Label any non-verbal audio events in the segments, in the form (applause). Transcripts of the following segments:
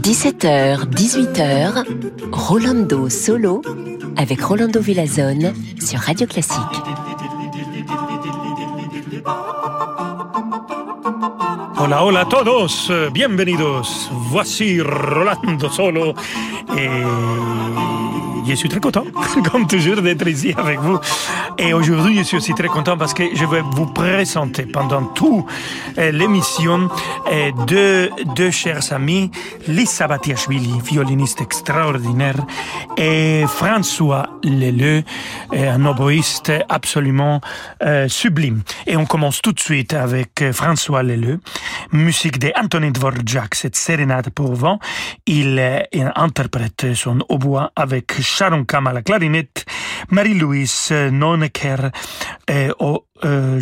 17h, 18h, Rolando Solo avec Rolando Villazone sur Radio Classique. Hola, hola a todos, bienvenidos. Voici Rolando Solo et je suis très content, (laughs) comme toujours, d'être ici avec vous. Et aujourd'hui, je suis aussi très content parce que je vais vous présenter pendant toute euh, l'émission euh, deux, deux chers amis, Lisa Batiashvili, violoniste extraordinaire, et François Leleu, euh, un oboïste absolument sublime. Et on commence tout de suite avec François Leleu, musique d'Anthony Dvorak, cette sérénade pour vent. Il, interprète son hautbois avec Sharon Kam la clarinette, Marie-Louise Euh, au, euh.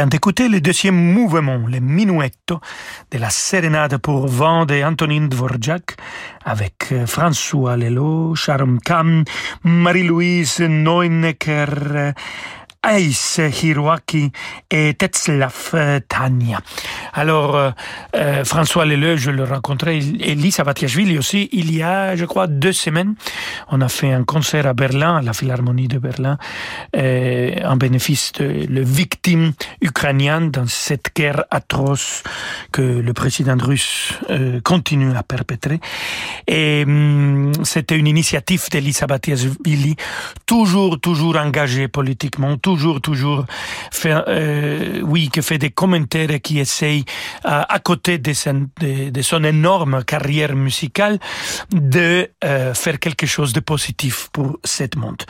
Vient d'écouter le deuxième mouvement, le minuetto de la sérénade pour vent de Antonin Dvorak avec euh, François Lelo, Sharon Kam, Marie-Louise Neunecker, Aïs Hiroaki et Tetzlaff euh, Tania. Alors, euh, euh, François Leleu, je le rencontrais, et Lisa Batiashvili aussi, il y a, je crois, deux semaines. On a fait un concert à Berlin, à la Philharmonie de Berlin, en bénéfice de le victime ukrainien dans cette guerre atroce que le président russe continue à perpétrer. Et hum, c'était une initiative d'Elisa Batiashvili, toujours, toujours engagée politiquement, toujours, toujours, fait, euh, oui, qui fait des commentaires et qui essaye, euh, à côté de son, énorme carrière musicale, de euh, faire quelque chose de positif pour cette monde.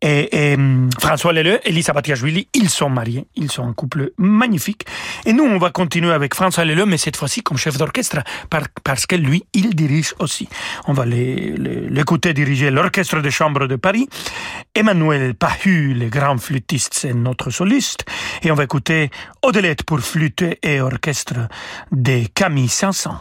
Et, et François Leleu et Lisa Batiashvili, ils sont mariés, ils sont un couple magnifique. Et nous, on va continuer avec François Leleu, mais cette fois-ci comme chef d'orchestre, par, parce que lui, il dirige aussi. On va l'écouter diriger l'orchestre de chambre de Paris. Emmanuel Pahu, le grand flûtiste c'est notre soliste. Et on va écouter Odelette pour flûte et orchestre de Camille Sanson.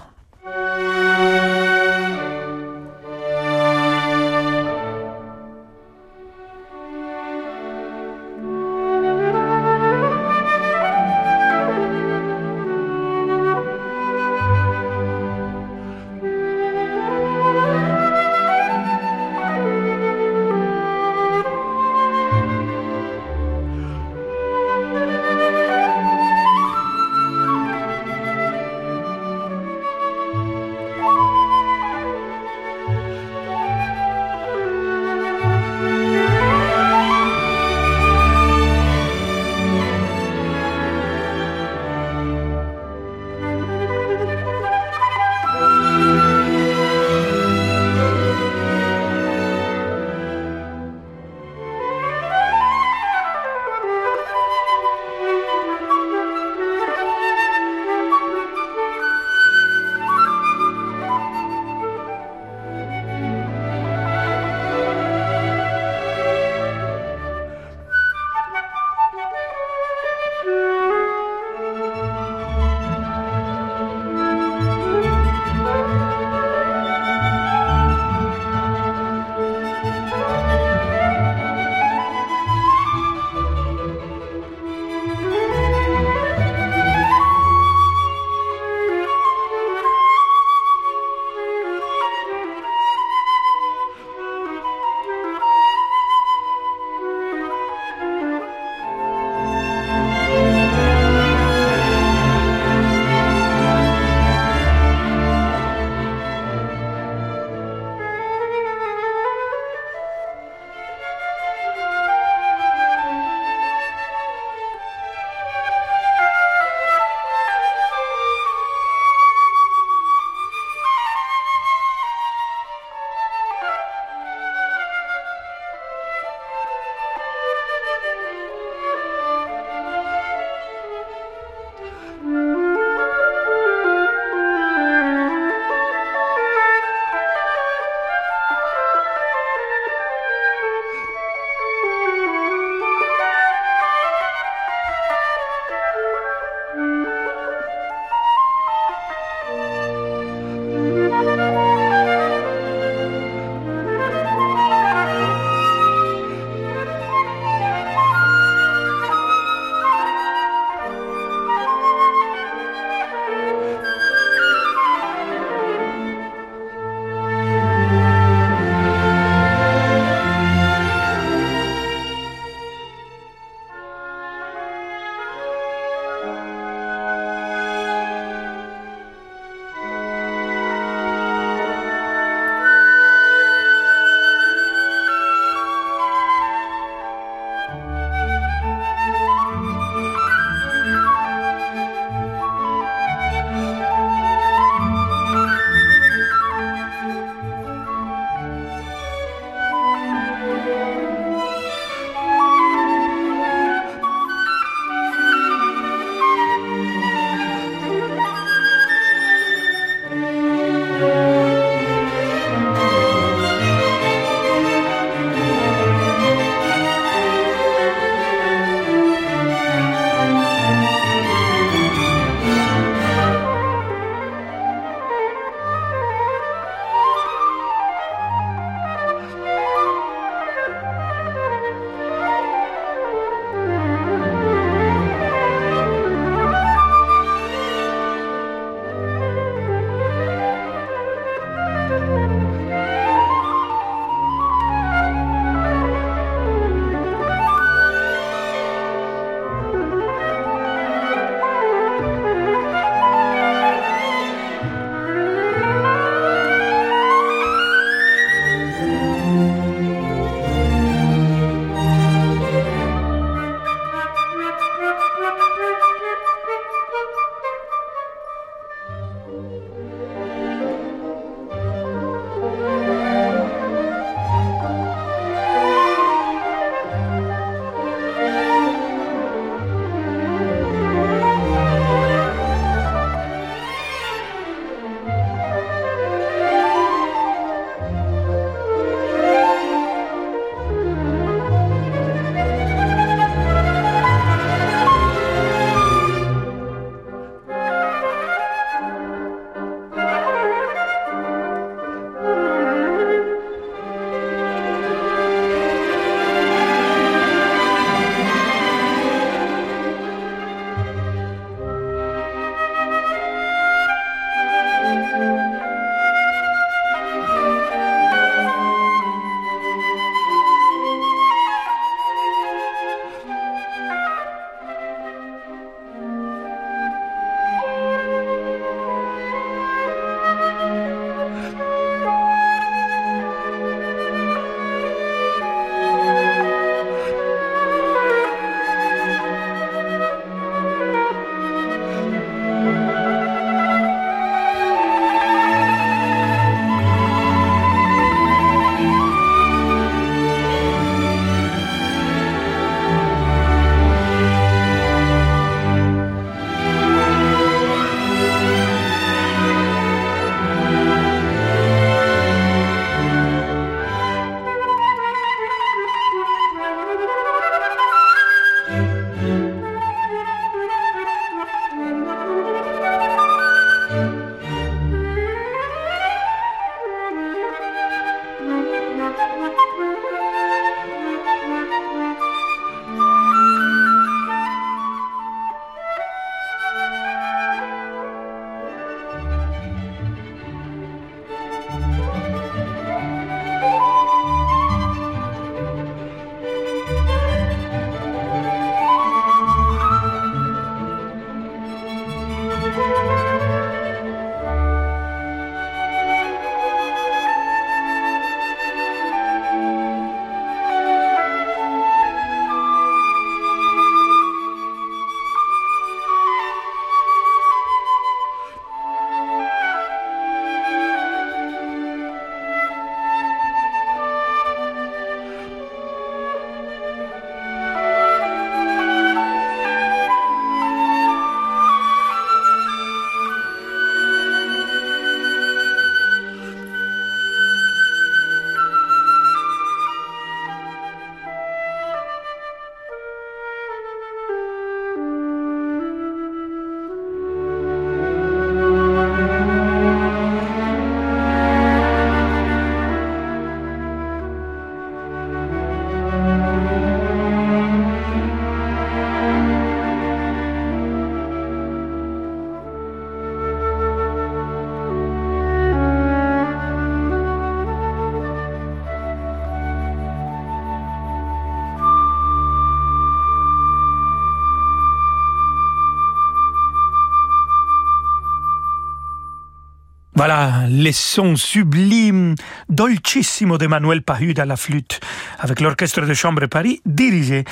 Voilà, les sons sublimes, dolcissimo de Manuel Pahud à la flûte, avec l'orchestre de chambre Paris, dirigé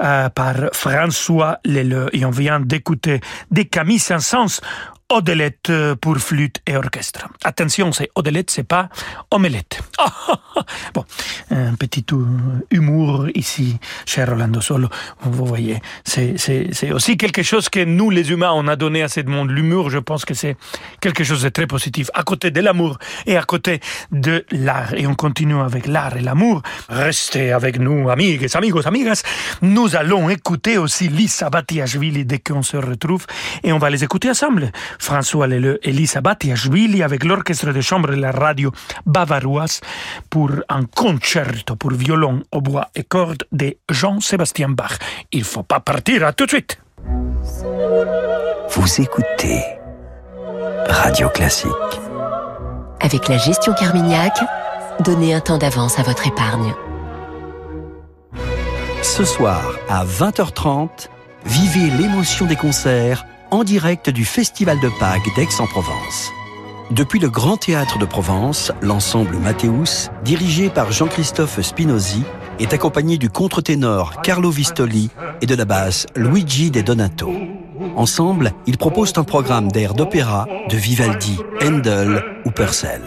euh, par François Leleu. Et on vient d'écouter des Camille Saint-Saëns Odelette pour flûte et orchestre. Attention, c'est Odelette, c'est pas omelette. (laughs) bon, un petit humour ici, cher Rolando Solo. Vous voyez, c'est aussi quelque chose que nous, les humains, on a donné à ce monde. L'humour, je pense que c'est quelque chose de très positif. À côté de l'amour et à côté de l'art. Et on continue avec l'art et l'amour. Restez avec nous, amigues, amigos, amigas. Nous allons écouter aussi Lisa Batiashvili dès qu'on se retrouve et on va les écouter ensemble. François Leleu et Lisa Batiashvili avec l'orchestre de chambre de la radio bavaroise pour un concerto pour violon, bois et cordes de Jean-Sébastien Bach. Il faut pas partir, à tout de suite. Vous écoutez Radio Classique. Avec la gestion Carmignac, donnez un temps d'avance à votre épargne. Ce soir, à 20h30, vivez l'émotion des concerts en direct du Festival de Pâques d'Aix-en-Provence. Depuis le Grand Théâtre de Provence, l'ensemble Mathéus, dirigé par Jean-Christophe Spinozzi, est accompagné du contre-ténor Carlo Vistoli et de la basse Luigi De Donato. Ensemble, ils proposent un programme d'air d'opéra de Vivaldi, Handel ou Purcell.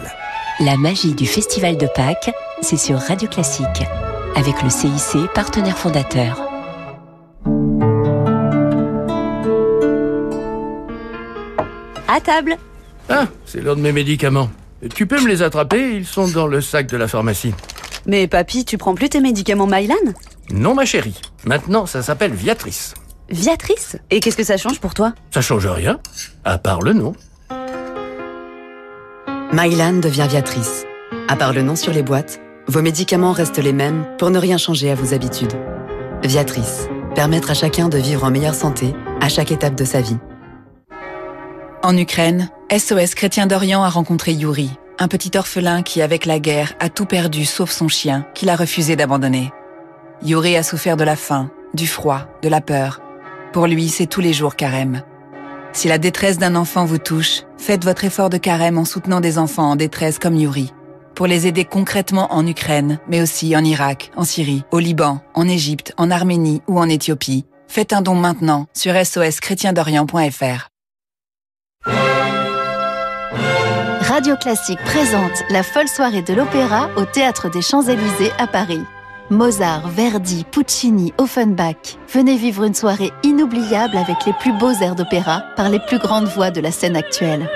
La magie du Festival de Pâques, c'est sur Radio Classique, avec le CIC, partenaire fondateur. À table. Ah, c'est l'heure de mes médicaments. Tu peux me les attraper Ils sont dans le sac de la pharmacie. Mais papy, tu prends plus tes médicaments Mylan? Non, ma chérie. Maintenant, ça s'appelle Viatrice. Viatrice? Et qu'est-ce que ça change pour toi? Ça change rien, à part le nom. Mylan devient Viatrice. À part le nom sur les boîtes, vos médicaments restent les mêmes pour ne rien changer à vos habitudes. Viatrice. Permettre à chacun de vivre en meilleure santé à chaque étape de sa vie. En Ukraine, SOS Chrétien d'Orient a rencontré Yuri, un petit orphelin qui, avec la guerre, a tout perdu sauf son chien, qu'il a refusé d'abandonner. Yuri a souffert de la faim, du froid, de la peur. Pour lui, c'est tous les jours carême. Si la détresse d'un enfant vous touche, faites votre effort de carême en soutenant des enfants en détresse comme Yuri, pour les aider concrètement en Ukraine, mais aussi en Irak, en Syrie, au Liban, en Égypte, en Arménie ou en Éthiopie. Faites un don maintenant sur soschrétiendorient.fr. Radio Classique présente la folle soirée de l'opéra au Théâtre des Champs-Élysées à Paris. Mozart, Verdi, Puccini, Offenbach. Venez vivre une soirée inoubliable avec les plus beaux airs d'opéra par les plus grandes voix de la scène actuelle.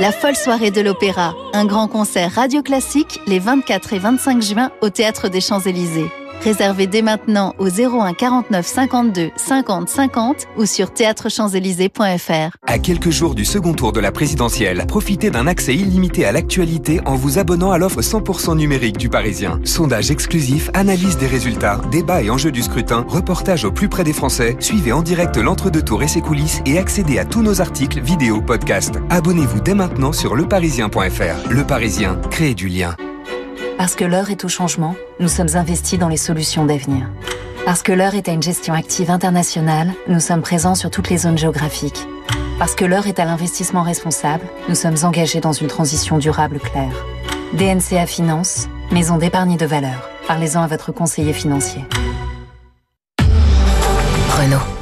La folle soirée de l'opéra, un grand concert radio classique les 24 et 25 juin au Théâtre des Champs-Élysées. Réservez dès maintenant au 01 49 52 50 50 ou sur théâtrechamps-élysées.fr. À quelques jours du second tour de la présidentielle, profitez d'un accès illimité à l'actualité en vous abonnant à l'offre 100% numérique du Parisien. Sondage exclusif, analyse des résultats, débat et enjeux du scrutin, reportage au plus près des Français, suivez en direct l'entre-deux-tours et ses coulisses et accédez à tous nos articles, vidéos, podcasts. Abonnez-vous dès maintenant sur leparisien.fr. Le Parisien, créez du lien. Parce que l'heure est au changement, nous sommes investis dans les solutions d'avenir. Parce que l'heure est à une gestion active internationale, nous sommes présents sur toutes les zones géographiques. Parce que l'heure est à l'investissement responsable, nous sommes engagés dans une transition durable claire. DNCA Finance, maison d'épargne de valeur. Parlez-en à votre conseiller financier. Renault.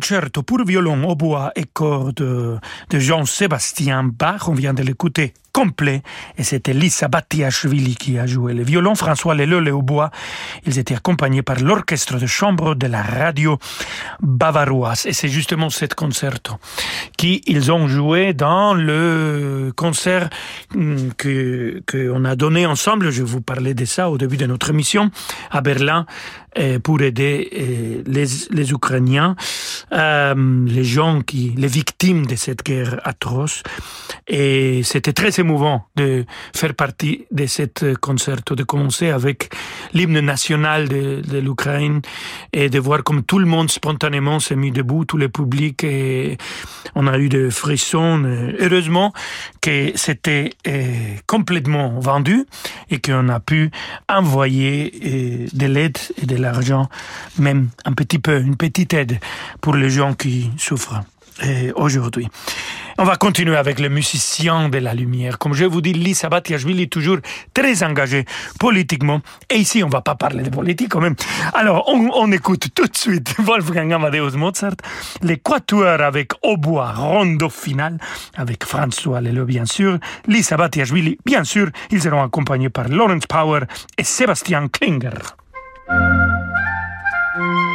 Concerto pour violon, au bois et cordes de Jean-Sébastien Bach. On vient de l'écouter complet et c'était Lisa Battiashvili qui a joué le violon, François Leleu le hautbois. Ils étaient accompagnés par l'orchestre de chambre de la radio bavaroise et c'est justement cet concerto qu'ils ont joué dans le concert hum, que qu'on a donné ensemble. Je vous parlais de ça au début de notre émission à Berlin pour aider euh, les, Ukrainiens, euh, les gens qui, les victimes de cette guerre atroce. Et c'était très émouvant de faire partie de cette concerto, de commencer avec l'hymne national de, de l'Ukraine et de voir comme tout le monde spontanément s'est mis debout, tout le public, et on a eu des frissons. Heureusement que c'était complètement vendu et qu'on a pu envoyer de l'aide et de l'argent, même un petit peu, une petite aide pour les gens qui souffrent aujourd'hui. On va continuer avec le musicien de la lumière. Comme je vous dis, Lisa Batiashvili est toujours très engagé politiquement. Et ici, on va pas parler de politique quand même. Alors, on, on écoute tout de suite (laughs) Wolfgang Amadeus Mozart, les quatuors avec hautbois rondo final, avec François Leleu, bien sûr, Lisa Batiashvili, bien sûr. Ils seront accompagnés par Lawrence Power et Sébastien Klinger. Música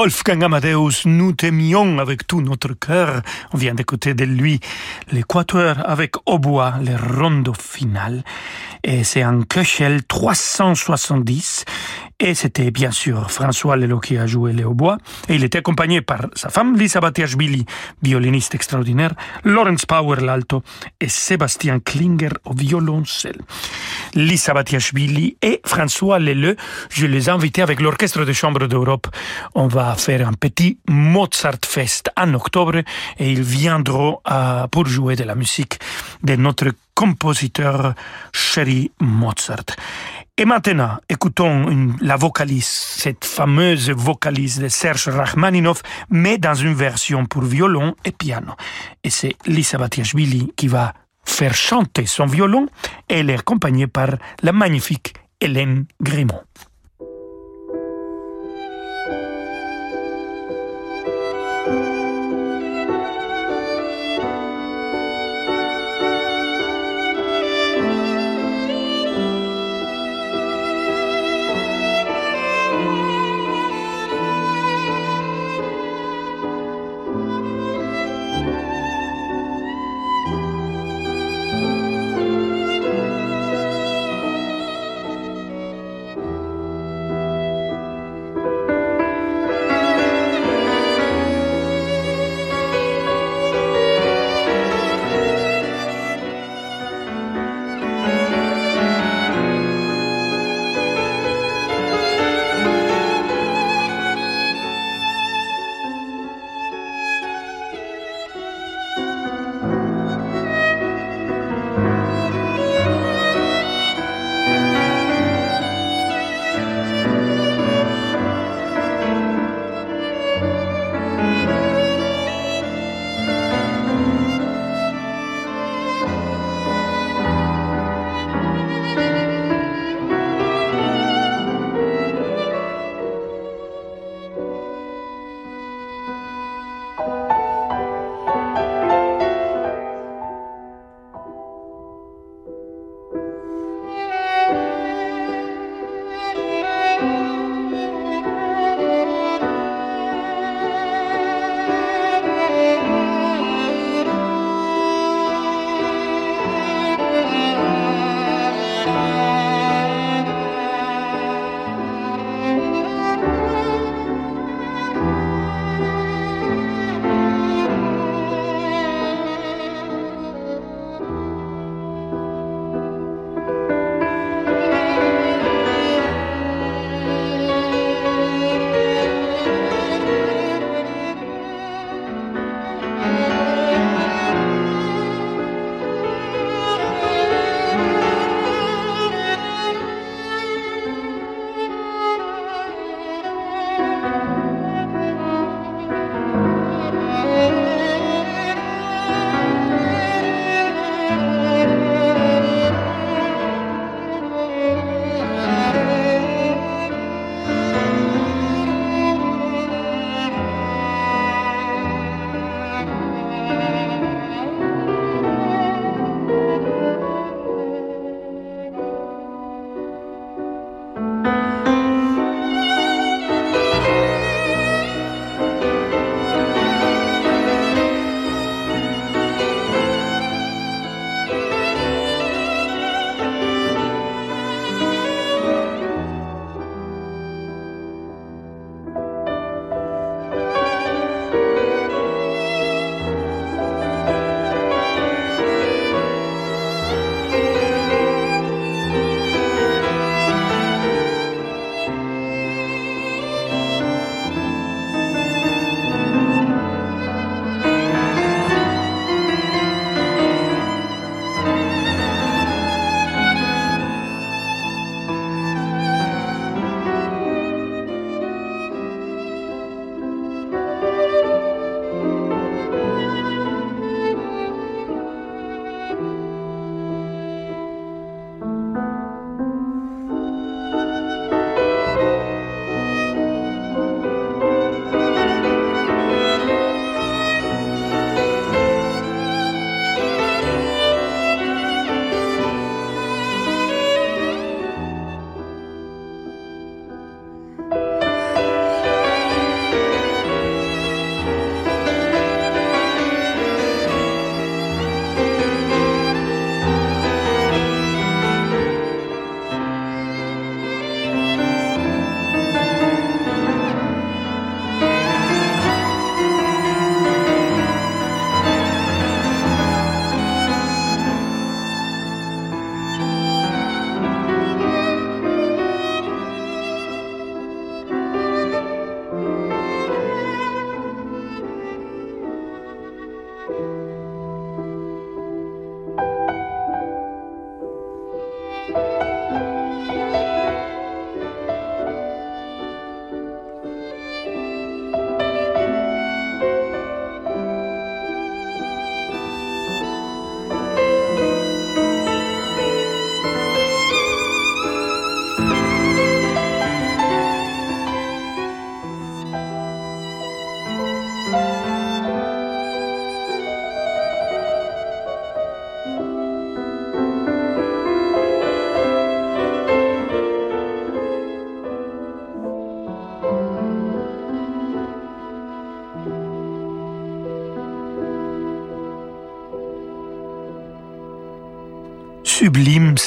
Wolfgang Amadeus, nous t'aimions avec tout notre cœur. On vient d'écouter de lui l'équateur avec au bois, le rondo final. Et c'est un Köchel 370. Et c'était bien sûr François Lelo qui a joué le hautbois. Et il était accompagné par sa femme Lisa Batiashvili, violiniste extraordinaire, Lawrence Power l'alto et Sébastien Klinger au violoncelle. Lisa Batiashvili et François Leleu, je les ai invités avec l'Orchestre de Chambre d'Europe. On va faire un petit Mozart Fest en octobre et ils viendront euh, pour jouer de la musique de notre compositeur chéri Mozart. Et maintenant, écoutons la vocalise, cette fameuse vocalise de Serge Rachmaninov, mais dans une version pour violon et piano. Et c'est Lisa Batiashvili qui va faire chanter son violon elle est accompagnée par la magnifique Hélène Grimaud.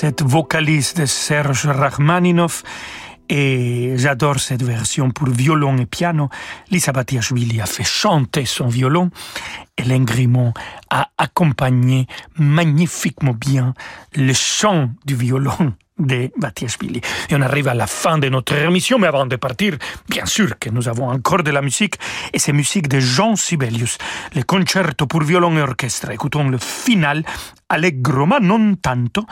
Cette vocaliste de Serge Rachmaninoff. Et j'adore cette version pour violon et piano. Lisa Batiashvili a fait chanter son violon et l'ingrimon a accompagné magnifiquement bien le chant du violon de Batiashvili. Et on arrive à la fin de notre émission, mais avant de partir, bien sûr que nous avons encore de la musique, et c'est musique de Jean Sibelius, le concerto pour violon et orchestre. Écoutons le final, allegro ma non tanto.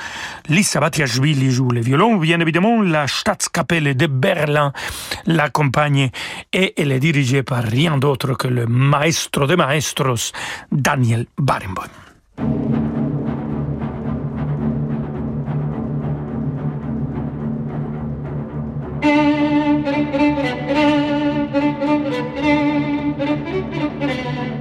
Lisa Batiashvili joue le violon, bien évidemment, la Staatskapelle de Berlin l'accompagne, et elle est dirigée par rien d'autre que le maestro de maestros, Daniel Barenboim. Thank you.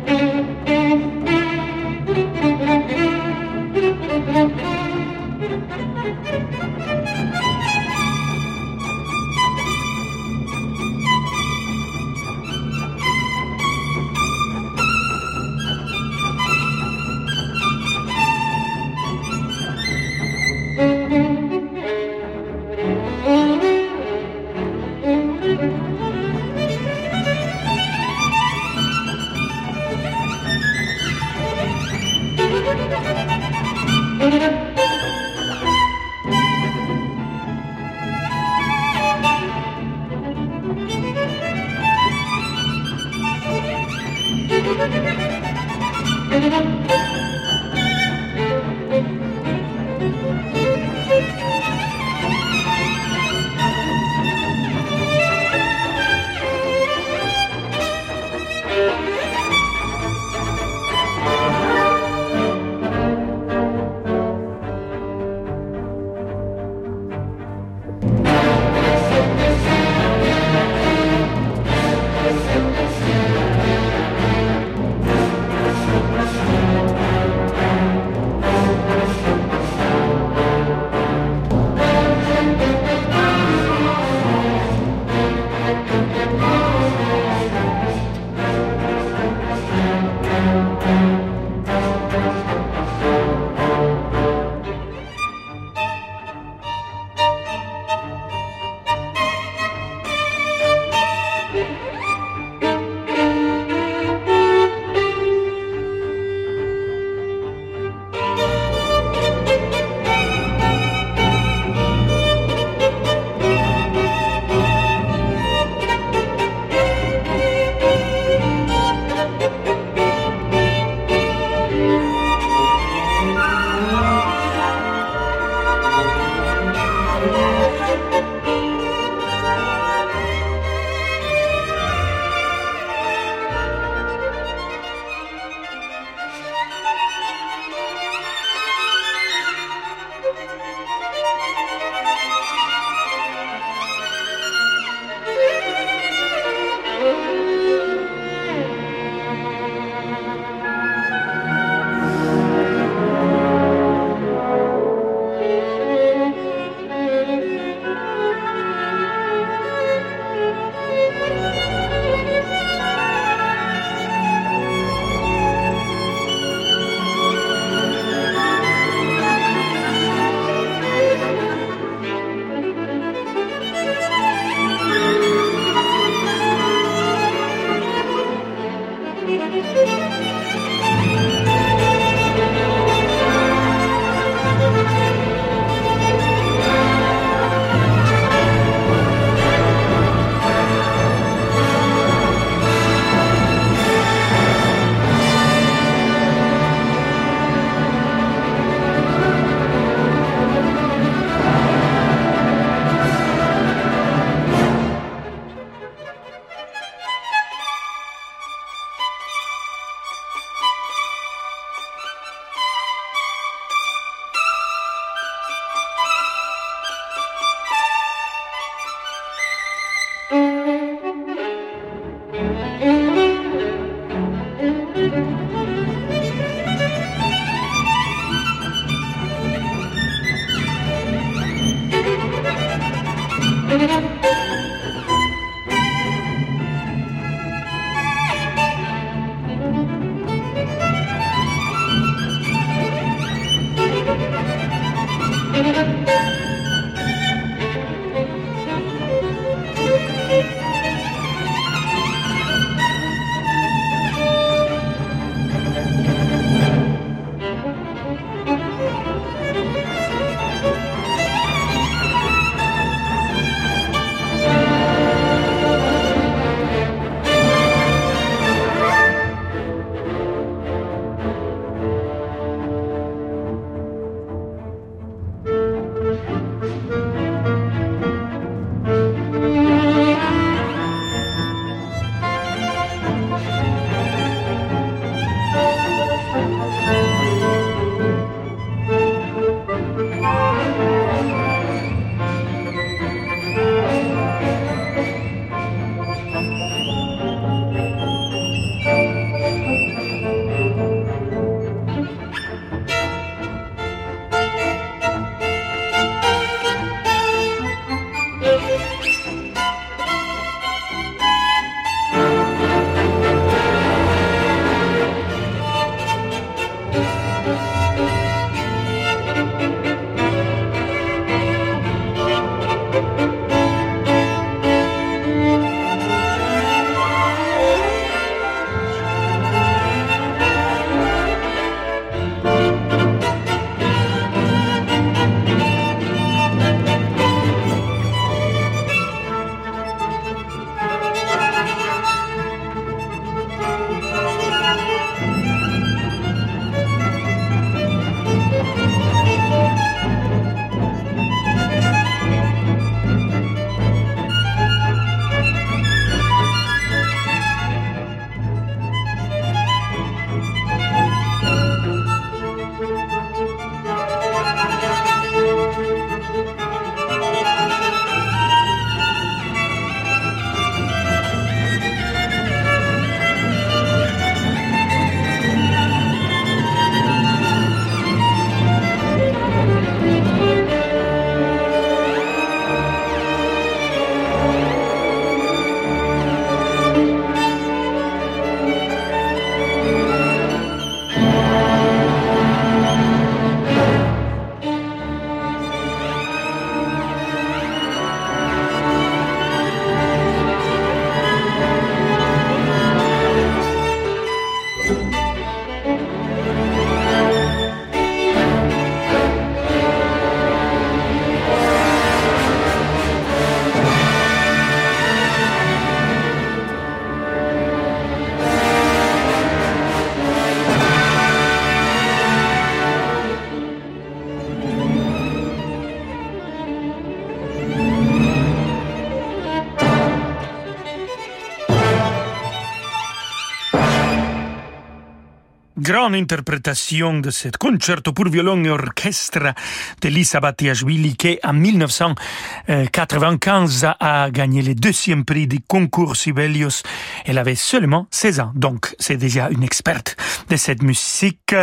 Grande interprétation de ce concerto pour violon et orchestre de Lisa Batiashvili qui en 1995 a gagné le deuxième prix du concours Sibelius. Elle avait seulement 16 ans, donc c'est déjà une experte de cette musique.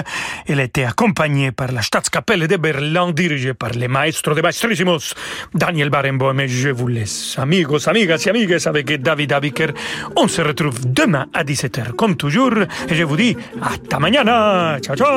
Elle était accompagnée par la Staatskapelle de Berlin, dirigée par le maestro de maestrissimos, Daniel Barenboim. Et je vous laisse, amigos, amigas et amigues, avec David Abiker. On se retrouve demain à 17h, comme toujours. Et je vous dis, hasta mañana. 那桥上。